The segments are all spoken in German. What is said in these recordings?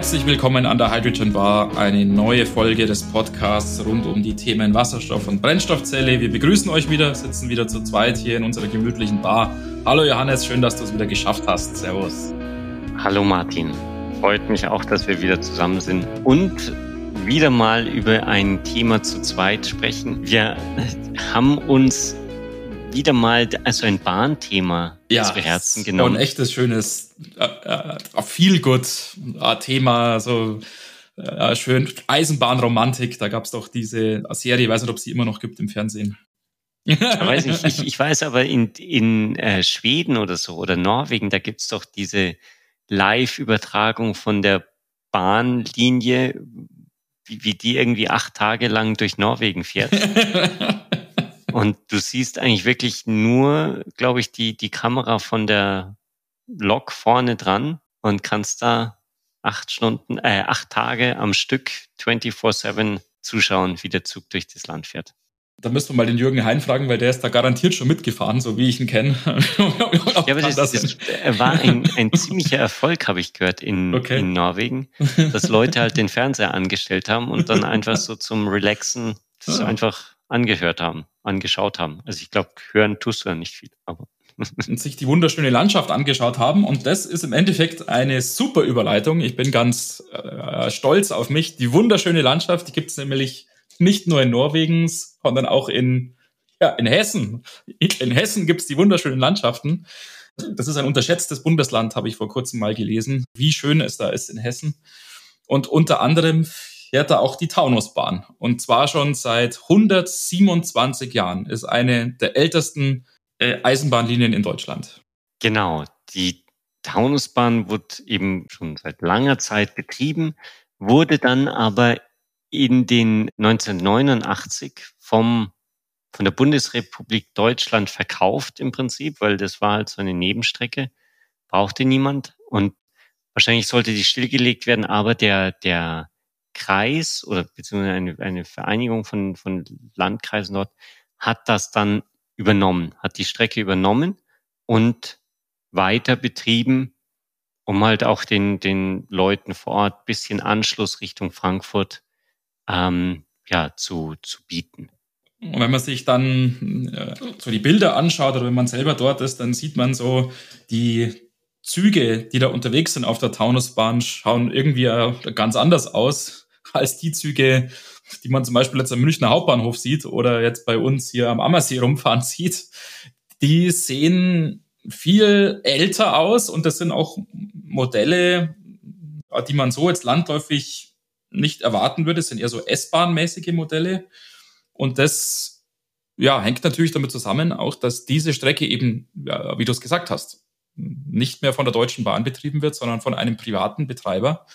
Herzlich willkommen an der Hydrogen Bar, eine neue Folge des Podcasts rund um die Themen Wasserstoff und Brennstoffzelle. Wir begrüßen euch wieder, sitzen wieder zu zweit hier in unserer gemütlichen Bar. Hallo Johannes, schön, dass du es wieder geschafft hast. Servus. Hallo Martin. Freut mich auch, dass wir wieder zusammen sind und wieder mal über ein Thema zu zweit sprechen. Wir haben uns wieder mal also ein Bahnthema ja, zu Herzen genommen. Ein echtes schönes äh, äh, feel good äh, Thema, so äh, schön Eisenbahnromantik. Da gab es doch diese Serie, ich weiß nicht, ob es sie immer noch gibt im Fernsehen. ich, weiß nicht, ich, ich weiß aber in, in äh, Schweden oder so oder Norwegen, da gibt's doch diese Live-Übertragung von der Bahnlinie, wie, wie die irgendwie acht Tage lang durch Norwegen fährt. Und du siehst eigentlich wirklich nur, glaube ich, die, die Kamera von der Lok vorne dran und kannst da acht Stunden, äh, acht Tage am Stück 24-7 zuschauen, wie der Zug durch das Land fährt. Da müssen wir mal den Jürgen Hein fragen, weil der ist da garantiert schon mitgefahren, so wie ich ihn kenne. ja, aber das, das, das war ein, ein ziemlicher Erfolg, habe ich gehört, in, okay. in Norwegen, dass Leute halt den Fernseher angestellt haben und dann einfach so zum Relaxen das ah. einfach angehört haben, angeschaut haben. Also ich glaube, hören tust du ja nicht viel, aber und sich die wunderschöne Landschaft angeschaut haben. Und das ist im Endeffekt eine super Überleitung. Ich bin ganz äh, stolz auf mich. Die wunderschöne Landschaft, die gibt es nämlich nicht nur in Norwegen, sondern auch in, ja, in Hessen. In Hessen gibt es die wunderschönen Landschaften. Das ist ein unterschätztes Bundesland, habe ich vor kurzem mal gelesen, wie schön es da ist in Hessen. Und unter anderem fährt da auch die Taunusbahn. Und zwar schon seit 127 Jahren. Ist eine der ältesten äh, Eisenbahnlinien in Deutschland. Genau. Die Taunusbahn wird eben schon seit langer Zeit betrieben, wurde dann aber in den 1989 vom von der Bundesrepublik Deutschland verkauft im Prinzip, weil das war halt so eine Nebenstrecke, brauchte niemand und wahrscheinlich sollte die stillgelegt werden, aber der der Kreis oder beziehungsweise eine, eine Vereinigung von, von Landkreisen dort hat das dann übernommen, hat die Strecke übernommen und weiter betrieben, um halt auch den, den Leuten vor Ort bisschen Anschluss Richtung Frankfurt ähm, ja, zu, zu bieten. Und wenn man sich dann äh, so die Bilder anschaut oder wenn man selber dort ist, dann sieht man so die Züge, die da unterwegs sind auf der Taunusbahn, schauen irgendwie ganz anders aus als die Züge, die man zum Beispiel jetzt am Münchner Hauptbahnhof sieht oder jetzt bei uns hier am Ammersee rumfahren sieht. Die sehen viel älter aus und das sind auch Modelle, die man so jetzt landläufig nicht erwarten würde. Das sind eher so S-Bahn-mäßige Modelle. Und das ja, hängt natürlich damit zusammen, auch dass diese Strecke eben, ja, wie du es gesagt hast, nicht mehr von der Deutschen Bahn betrieben wird, sondern von einem privaten Betreiber.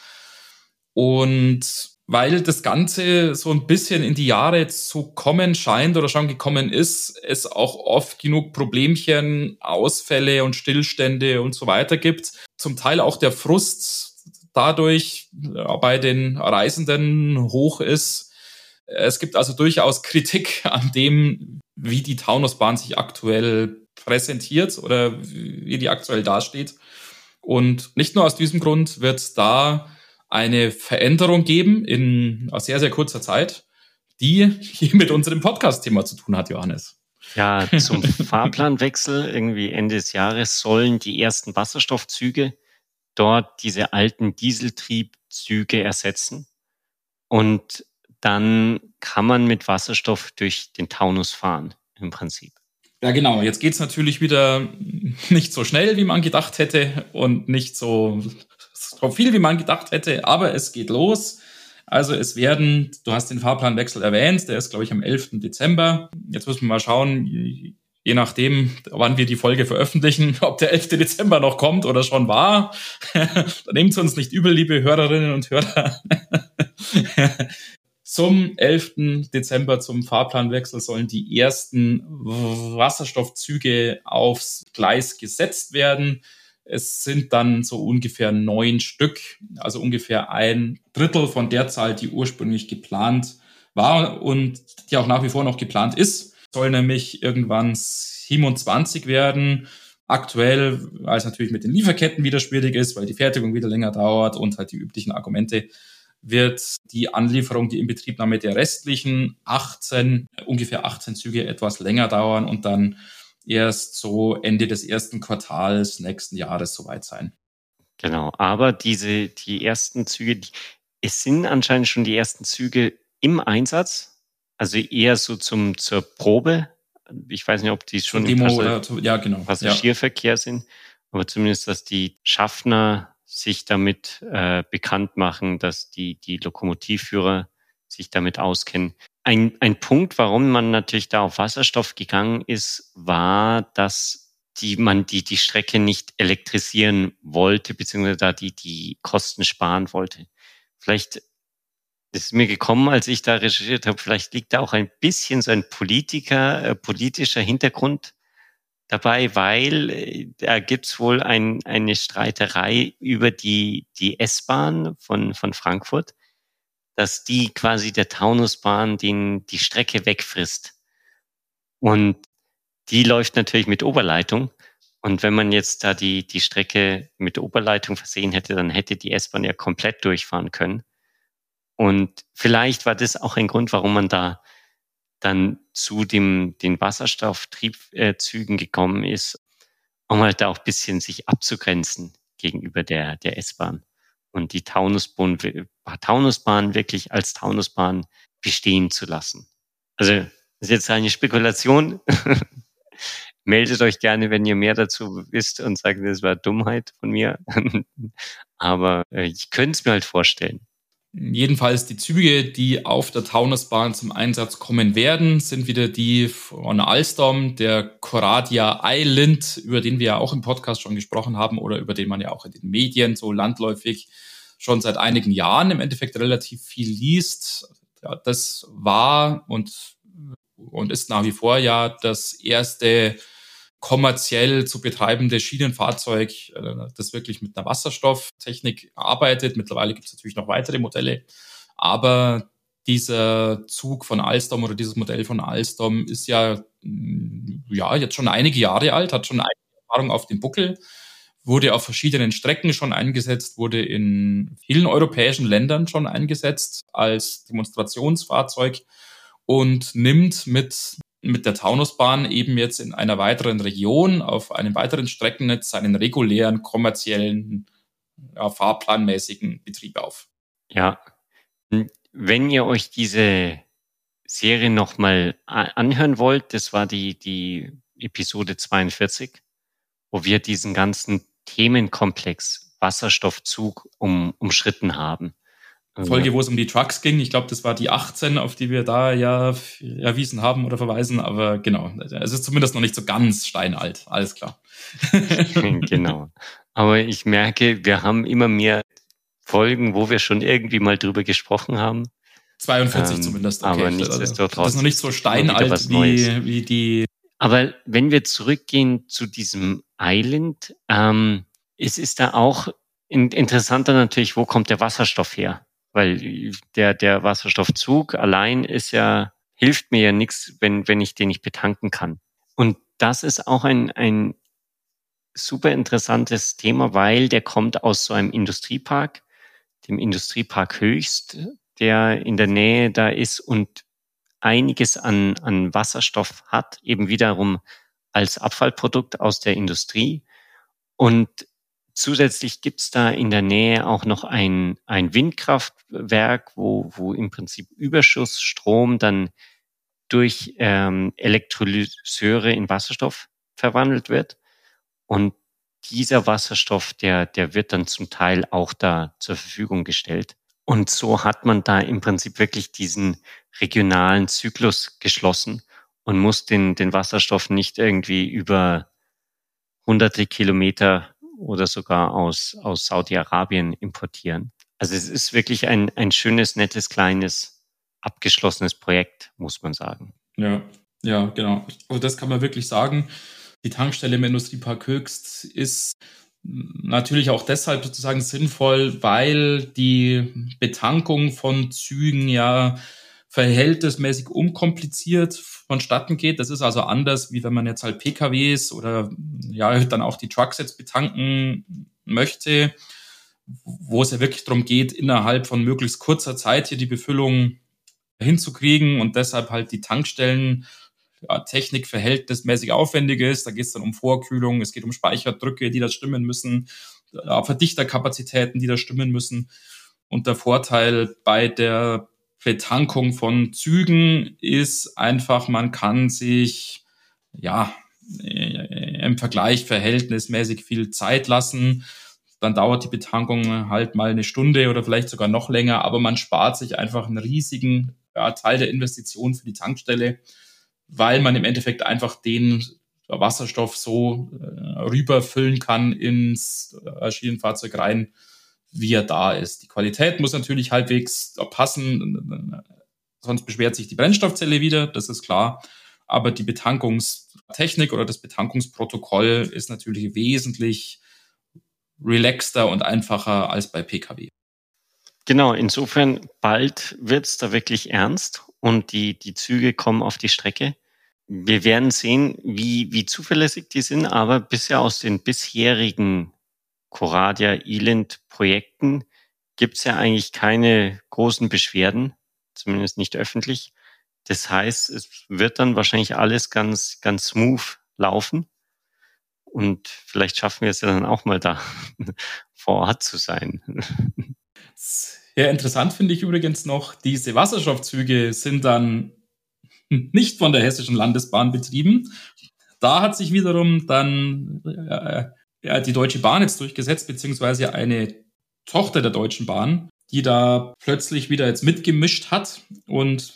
Und weil das Ganze so ein bisschen in die Jahre zu kommen scheint oder schon gekommen ist, es auch oft genug Problemchen, Ausfälle und Stillstände und so weiter gibt. Zum Teil auch der Frust dadurch ja, bei den Reisenden hoch ist. Es gibt also durchaus Kritik an dem, wie die Taunusbahn sich aktuell präsentiert oder wie die aktuell dasteht. Und nicht nur aus diesem Grund wird da eine Veränderung geben in sehr, sehr kurzer Zeit, die hier mit unserem Podcast-Thema zu tun hat, Johannes. Ja, zum Fahrplanwechsel irgendwie Ende des Jahres sollen die ersten Wasserstoffzüge dort diese alten Dieseltriebzüge ersetzen. Und dann kann man mit Wasserstoff durch den Taunus fahren, im Prinzip. Ja, genau. Jetzt geht's natürlich wieder nicht so schnell, wie man gedacht hätte und nicht so viel, wie man gedacht hätte, aber es geht los. Also es werden, du hast den Fahrplanwechsel erwähnt, der ist, glaube ich, am 11. Dezember. Jetzt müssen wir mal schauen, je nachdem, wann wir die Folge veröffentlichen, ob der 11. Dezember noch kommt oder schon war. nehmt es uns nicht übel, liebe Hörerinnen und Hörer. zum 11. Dezember, zum Fahrplanwechsel, sollen die ersten Wasserstoffzüge aufs Gleis gesetzt werden. Es sind dann so ungefähr neun Stück, also ungefähr ein Drittel von der Zahl, die ursprünglich geplant war und die auch nach wie vor noch geplant ist. Soll nämlich irgendwann 27 werden. Aktuell, weil es natürlich mit den Lieferketten wieder schwierig ist, weil die Fertigung wieder länger dauert und halt die üblichen Argumente, wird die Anlieferung, die Inbetriebnahme der restlichen 18, ungefähr 18 Züge etwas länger dauern und dann erst so Ende des ersten Quartals nächsten Jahres soweit sein. Genau, aber diese, die ersten Züge, die, es sind anscheinend schon die ersten Züge im Einsatz, also eher so zum, zur Probe. Ich weiß nicht, ob die schon Demo im Passagier, zu, ja, genau. Passagierverkehr ja. sind, aber zumindest, dass die Schaffner sich damit äh, bekannt machen, dass die, die Lokomotivführer sich damit auskennen. Ein, ein Punkt, warum man natürlich da auf Wasserstoff gegangen ist, war, dass die man die, die Strecke nicht elektrisieren wollte, beziehungsweise da die, die Kosten sparen wollte. Vielleicht ist mir gekommen, als ich da recherchiert habe, vielleicht liegt da auch ein bisschen so ein Politiker, äh, politischer Hintergrund dabei, weil äh, da gibt's wohl ein, eine Streiterei über die, die S-Bahn von, von Frankfurt, dass die quasi der Taunusbahn den, die Strecke wegfrisst. Und die läuft natürlich mit Oberleitung. Und wenn man jetzt da die, die Strecke mit Oberleitung versehen hätte, dann hätte die S-Bahn ja komplett durchfahren können. Und vielleicht war das auch ein Grund, warum man da dann zu dem, den Wasserstofftriebzügen gekommen ist, um halt da auch bisschen sich abzugrenzen gegenüber der, der S-Bahn und die Taunusbahn, Taunusbahn wirklich als Taunusbahn bestehen zu lassen. Also, das ist jetzt eine Spekulation. Meldet euch gerne, wenn ihr mehr dazu wisst und sagt, das war Dummheit von mir. Aber äh, ich könnte es mir halt vorstellen. Jedenfalls die Züge, die auf der Taunusbahn zum Einsatz kommen werden, sind wieder die von Alstom, der Coradia Island, über den wir ja auch im Podcast schon gesprochen haben oder über den man ja auch in den Medien so landläufig schon seit einigen Jahren im Endeffekt relativ viel liest. Ja, das war und, und ist nach wie vor ja das erste kommerziell zu betreibende Schienenfahrzeug, äh, das wirklich mit einer Wasserstofftechnik arbeitet. Mittlerweile gibt es natürlich noch weitere Modelle, aber dieser Zug von Alstom oder dieses Modell von Alstom ist ja, mm, ja jetzt schon einige Jahre alt, hat schon einige Erfahrung auf dem Buckel, wurde auf verschiedenen Strecken schon eingesetzt, wurde in vielen europäischen Ländern schon eingesetzt als Demonstrationsfahrzeug und nimmt mit mit der Taunusbahn eben jetzt in einer weiteren Region auf einem weiteren Streckennetz seinen regulären, kommerziellen, ja, fahrplanmäßigen Betrieb auf. Ja, wenn ihr euch diese Serie nochmal anhören wollt, das war die, die Episode 42, wo wir diesen ganzen Themenkomplex Wasserstoffzug um, umschritten haben. Folge, wo es um die Trucks ging. Ich glaube, das war die 18, auf die wir da ja erwiesen haben oder verweisen. Aber genau, es ist zumindest noch nicht so ganz steinalt. Alles klar. genau. Aber ich merke, wir haben immer mehr Folgen, wo wir schon irgendwie mal drüber gesprochen haben. 42 ähm, zumindest. Okay. Aber nichtsdestotrotz. Das ist noch nicht so steinalt wie, wie die. Aber wenn wir zurückgehen zu diesem Island, ähm, es ist da auch interessanter natürlich, wo kommt der Wasserstoff her? Weil der, der Wasserstoffzug allein ist ja, hilft mir ja nichts, wenn, wenn ich den nicht betanken kann. Und das ist auch ein, ein super interessantes Thema, weil der kommt aus so einem Industriepark, dem Industriepark Höchst, der in der Nähe da ist und einiges an, an Wasserstoff hat, eben wiederum als Abfallprodukt aus der Industrie. Und Zusätzlich gibt's da in der Nähe auch noch ein, ein Windkraftwerk, wo, wo im Prinzip Überschussstrom dann durch ähm, Elektrolyseure in Wasserstoff verwandelt wird. Und dieser Wasserstoff, der, der wird dann zum Teil auch da zur Verfügung gestellt. Und so hat man da im Prinzip wirklich diesen regionalen Zyklus geschlossen und muss den, den Wasserstoff nicht irgendwie über hunderte Kilometer oder sogar aus, aus Saudi-Arabien importieren. Also es ist wirklich ein, ein schönes, nettes, kleines, abgeschlossenes Projekt, muss man sagen. Ja, ja, genau. Also das kann man wirklich sagen. Die Tankstelle im Industriepark Höchst ist natürlich auch deshalb sozusagen sinnvoll, weil die Betankung von Zügen ja verhältnismäßig unkompliziert vonstatten geht. Das ist also anders, wie wenn man jetzt halt PKWs oder ja dann auch die Trucks jetzt betanken möchte, wo es ja wirklich darum geht, innerhalb von möglichst kurzer Zeit hier die Befüllung hinzukriegen und deshalb halt die Tankstellen ja, Technik verhältnismäßig aufwendig ist. Da geht es dann um Vorkühlung, es geht um Speicherdrücke, die da stimmen müssen, Verdichterkapazitäten, die da stimmen müssen. Und der Vorteil bei der Betankung von Zügen ist einfach, man kann sich ja äh, im Vergleich verhältnismäßig viel Zeit lassen. Dann dauert die Betankung halt mal eine Stunde oder vielleicht sogar noch länger, aber man spart sich einfach einen riesigen ja, Teil der Investition für die Tankstelle, weil man im Endeffekt einfach den Wasserstoff so äh, rüberfüllen kann ins äh, Schienenfahrzeug rein, wie er da ist. Die Qualität muss natürlich halbwegs passen, sonst beschwert sich die Brennstoffzelle wieder, das ist klar. Aber die Betankungstechnik oder das Betankungsprotokoll ist natürlich wesentlich relaxter und einfacher als bei Pkw. Genau, insofern bald wird es da wirklich ernst und die, die Züge kommen auf die Strecke. Wir werden sehen, wie, wie zuverlässig die sind, aber bisher aus den bisherigen Coradia Elend Projekten gibt es ja eigentlich keine großen Beschwerden, zumindest nicht öffentlich. Das heißt, es wird dann wahrscheinlich alles ganz, ganz smooth laufen. Und vielleicht schaffen wir es ja dann auch mal da vor Ort zu sein. Ja, interessant finde ich übrigens noch, diese Wasserstoffzüge sind dann nicht von der Hessischen Landesbahn betrieben. Da hat sich wiederum dann äh, ja, die Deutsche Bahn jetzt durchgesetzt, beziehungsweise eine Tochter der Deutschen Bahn, die da plötzlich wieder jetzt mitgemischt hat und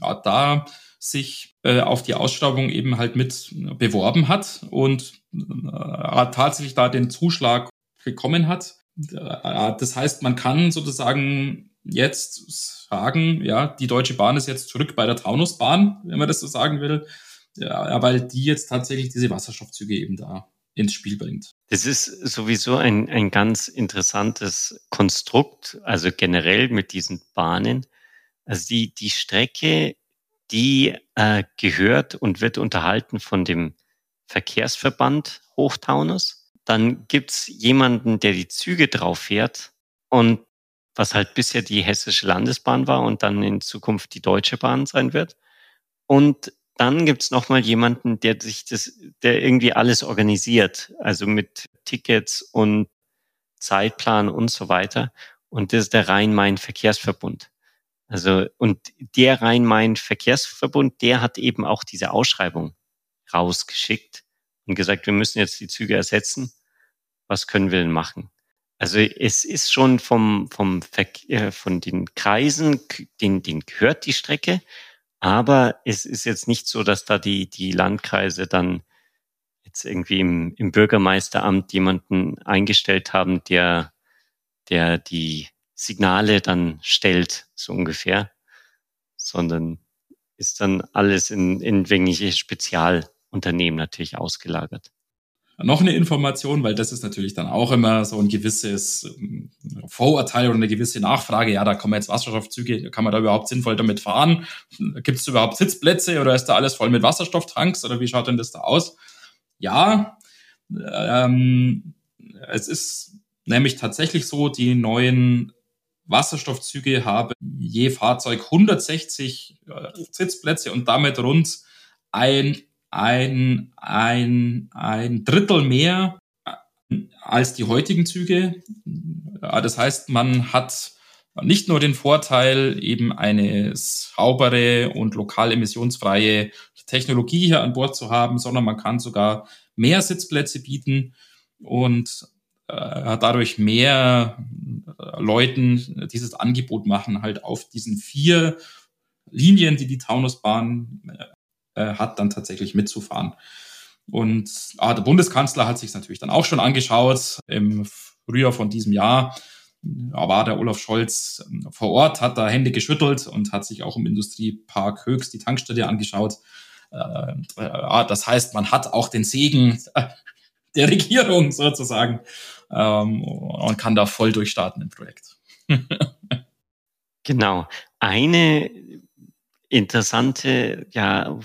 ja, da sich äh, auf die Ausschreibung eben halt mit beworben hat und äh, tatsächlich da den Zuschlag bekommen hat. Äh, das heißt, man kann sozusagen jetzt sagen, ja, die Deutsche Bahn ist jetzt zurück bei der Taunusbahn, wenn man das so sagen will, ja, weil die jetzt tatsächlich diese Wasserstoffzüge eben da ins Spiel bringt. Das ist sowieso ein, ein ganz interessantes Konstrukt, also generell mit diesen Bahnen. Also die, die Strecke, die äh, gehört und wird unterhalten von dem Verkehrsverband Hochtaunus. Dann gibt's jemanden, der die Züge drauf fährt und was halt bisher die hessische Landesbahn war und dann in Zukunft die Deutsche Bahn sein wird. Und dann gibt's noch mal jemanden, der sich das, der irgendwie alles organisiert, also mit Tickets und Zeitplan und so weiter. Und das ist der Rhein-Main-Verkehrsverbund. Also, und der Rhein-Main-Verkehrsverbund, der hat eben auch diese Ausschreibung rausgeschickt und gesagt, wir müssen jetzt die Züge ersetzen. Was können wir denn machen? Also es ist schon vom, vom Verkehr, von den Kreisen, den, den gehört die Strecke, aber es ist jetzt nicht so, dass da die, die Landkreise dann jetzt irgendwie im, im Bürgermeisteramt jemanden eingestellt haben, der, der die Signale dann stellt, so ungefähr, sondern ist dann alles in, in irgendwelche Spezialunternehmen natürlich ausgelagert noch eine Information, weil das ist natürlich dann auch immer so ein gewisses ähm, Vorurteil oder eine gewisse Nachfrage. Ja, da kommen jetzt Wasserstoffzüge, kann man da überhaupt sinnvoll damit fahren? Gibt es überhaupt Sitzplätze oder ist da alles voll mit Wasserstofftanks oder wie schaut denn das da aus? Ja, ähm, es ist nämlich tatsächlich so, die neuen Wasserstoffzüge haben je Fahrzeug 160 äh, Sitzplätze und damit rund ein ein, ein, ein Drittel mehr als die heutigen Züge. Das heißt, man hat nicht nur den Vorteil, eben eine saubere und lokal emissionsfreie Technologie hier an Bord zu haben, sondern man kann sogar mehr Sitzplätze bieten und äh, dadurch mehr Leuten dieses Angebot machen, halt auf diesen vier Linien, die die Taunusbahn äh, hat, dann tatsächlich mitzufahren. Und ah, der Bundeskanzler hat sich natürlich dann auch schon angeschaut im Frühjahr von diesem Jahr. War der Olaf Scholz ähm, vor Ort, hat da Hände geschüttelt und hat sich auch im Industriepark Höchst die Tankstelle angeschaut. Äh, äh, das heißt, man hat auch den Segen der Regierung sozusagen ähm, und kann da voll durchstarten im Projekt. genau. Eine interessante ja,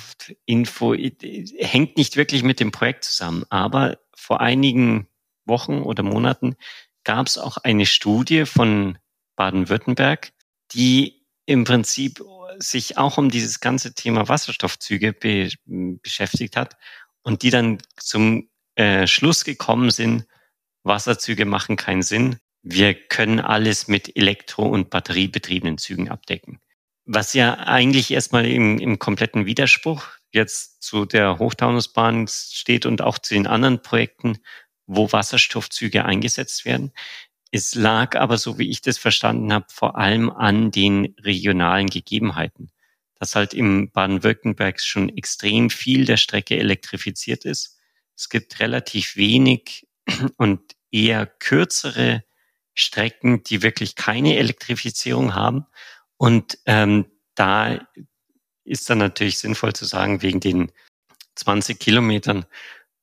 Info, hängt nicht wirklich mit dem Projekt zusammen, aber vor einigen Wochen oder Monaten gab es auch eine Studie von Baden-Württemberg, die im Prinzip sich auch um dieses ganze Thema Wasserstoffzüge be beschäftigt hat und die dann zum äh, Schluss gekommen sind, Wasserzüge machen keinen Sinn. Wir können alles mit elektro- und batteriebetriebenen Zügen abdecken. Was ja eigentlich erstmal im, im kompletten Widerspruch jetzt zu der Hochtaunusbahn steht und auch zu den anderen Projekten, wo Wasserstoffzüge eingesetzt werden. Es lag aber, so wie ich das verstanden habe, vor allem an den regionalen Gegebenheiten. Dass halt im Baden-Württemberg schon extrem viel der Strecke elektrifiziert ist. Es gibt relativ wenig und eher kürzere Strecken, die wirklich keine Elektrifizierung haben. Und ähm, da ist dann natürlich sinnvoll zu sagen, wegen den 20 Kilometern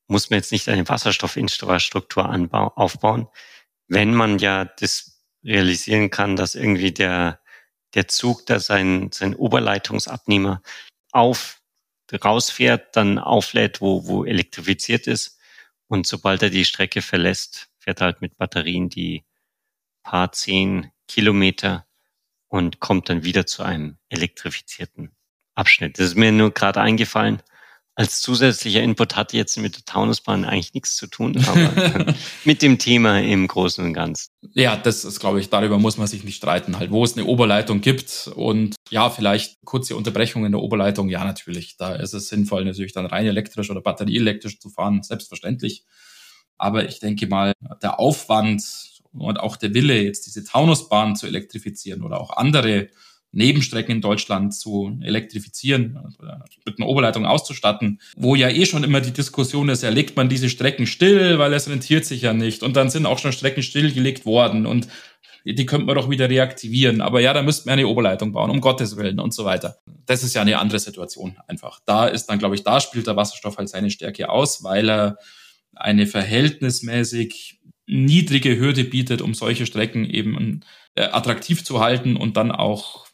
muss man jetzt nicht eine Wasserstoffinfrastruktur aufbauen, wenn man ja das realisieren kann, dass irgendwie der, der Zug, da sein, sein Oberleitungsabnehmer auf, rausfährt, dann auflädt, wo, wo elektrifiziert ist. Und sobald er die Strecke verlässt, fährt er halt mit Batterien die paar zehn Kilometer und kommt dann wieder zu einem elektrifizierten Abschnitt. Das ist mir nur gerade eingefallen. Als zusätzlicher Input hat jetzt mit der Taunusbahn eigentlich nichts zu tun, aber mit dem Thema im Großen und Ganzen. Ja, das ist, glaube ich, darüber muss man sich nicht streiten, halt, wo es eine Oberleitung gibt und ja, vielleicht kurze Unterbrechungen in der Oberleitung, ja, natürlich. Da ist es sinnvoll, natürlich dann rein elektrisch oder batterieelektrisch zu fahren, selbstverständlich. Aber ich denke mal, der Aufwand und auch der Wille, jetzt diese Taunusbahn zu elektrifizieren oder auch andere Nebenstrecken in Deutschland zu elektrifizieren, mit einer Oberleitung auszustatten, wo ja eh schon immer die Diskussion ist, ja, legt man diese Strecken still, weil es rentiert sich ja nicht. Und dann sind auch schon Strecken stillgelegt worden und die könnte man doch wieder reaktivieren. Aber ja, da müsste man eine Oberleitung bauen, um Gottes Willen und so weiter. Das ist ja eine andere Situation einfach. Da ist dann, glaube ich, da spielt der Wasserstoff halt seine Stärke aus, weil er eine verhältnismäßig niedrige Hürde bietet, um solche Strecken eben äh, attraktiv zu halten und dann auch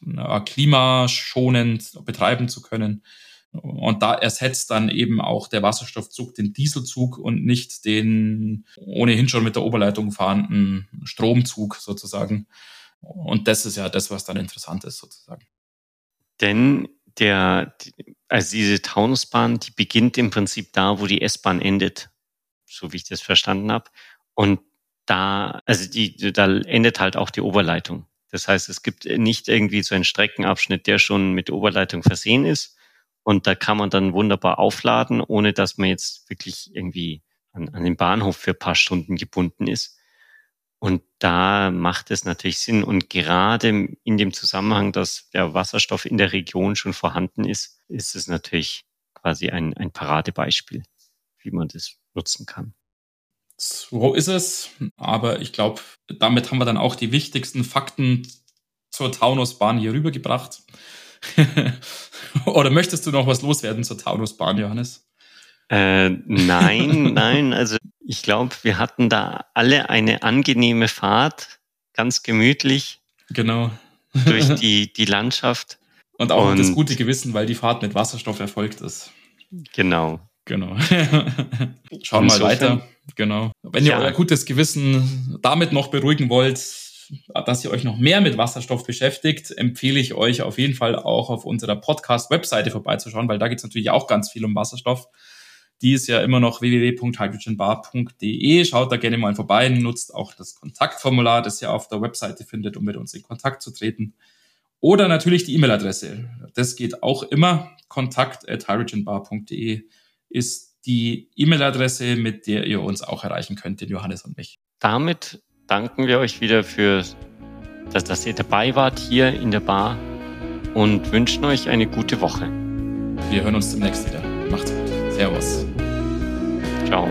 klimaschonend betreiben zu können. Und da ersetzt dann eben auch der Wasserstoffzug den Dieselzug und nicht den ohnehin schon mit der Oberleitung fahrenden Stromzug sozusagen. Und das ist ja das, was dann interessant ist sozusagen. Denn der, also diese Taunusbahn, die beginnt im Prinzip da, wo die S-Bahn endet, so wie ich das verstanden habe. Und da, also die, da endet halt auch die Oberleitung. Das heißt, es gibt nicht irgendwie so einen Streckenabschnitt, der schon mit Oberleitung versehen ist. Und da kann man dann wunderbar aufladen, ohne dass man jetzt wirklich irgendwie an, an den Bahnhof für paar Stunden gebunden ist. Und da macht es natürlich Sinn. Und gerade in dem Zusammenhang, dass der Wasserstoff in der Region schon vorhanden ist, ist es natürlich quasi ein, ein Paradebeispiel, wie man das nutzen kann. So ist es. Aber ich glaube, damit haben wir dann auch die wichtigsten Fakten zur Taunusbahn hier rübergebracht. Oder möchtest du noch was loswerden zur Taunusbahn, Johannes? Äh, nein, nein. Also ich glaube, wir hatten da alle eine angenehme Fahrt, ganz gemütlich. Genau. durch die, die Landschaft. Und auch Und, das gute Gewissen, weil die Fahrt mit Wasserstoff erfolgt ist. Genau. Genau. Schauen mal weiter. Genau. Wenn ihr ja. euer gutes Gewissen damit noch beruhigen wollt, dass ihr euch noch mehr mit Wasserstoff beschäftigt, empfehle ich euch auf jeden Fall auch auf unserer Podcast-Webseite vorbeizuschauen, weil da geht es natürlich auch ganz viel um Wasserstoff. Die ist ja immer noch www.hydrogenbar.de. Schaut da gerne mal vorbei, nutzt auch das Kontaktformular, das ihr auf der Webseite findet, um mit uns in Kontakt zu treten. Oder natürlich die E-Mail-Adresse. Das geht auch immer. Kontakt at hydrogenbar.de ist die E-Mail-Adresse, mit der ihr uns auch erreichen könnt, den Johannes und mich. Damit danken wir euch wieder für, dass, dass ihr dabei wart hier in der Bar und wünschen euch eine gute Woche. Wir hören uns demnächst wieder. Macht's gut. Servus. Ciao.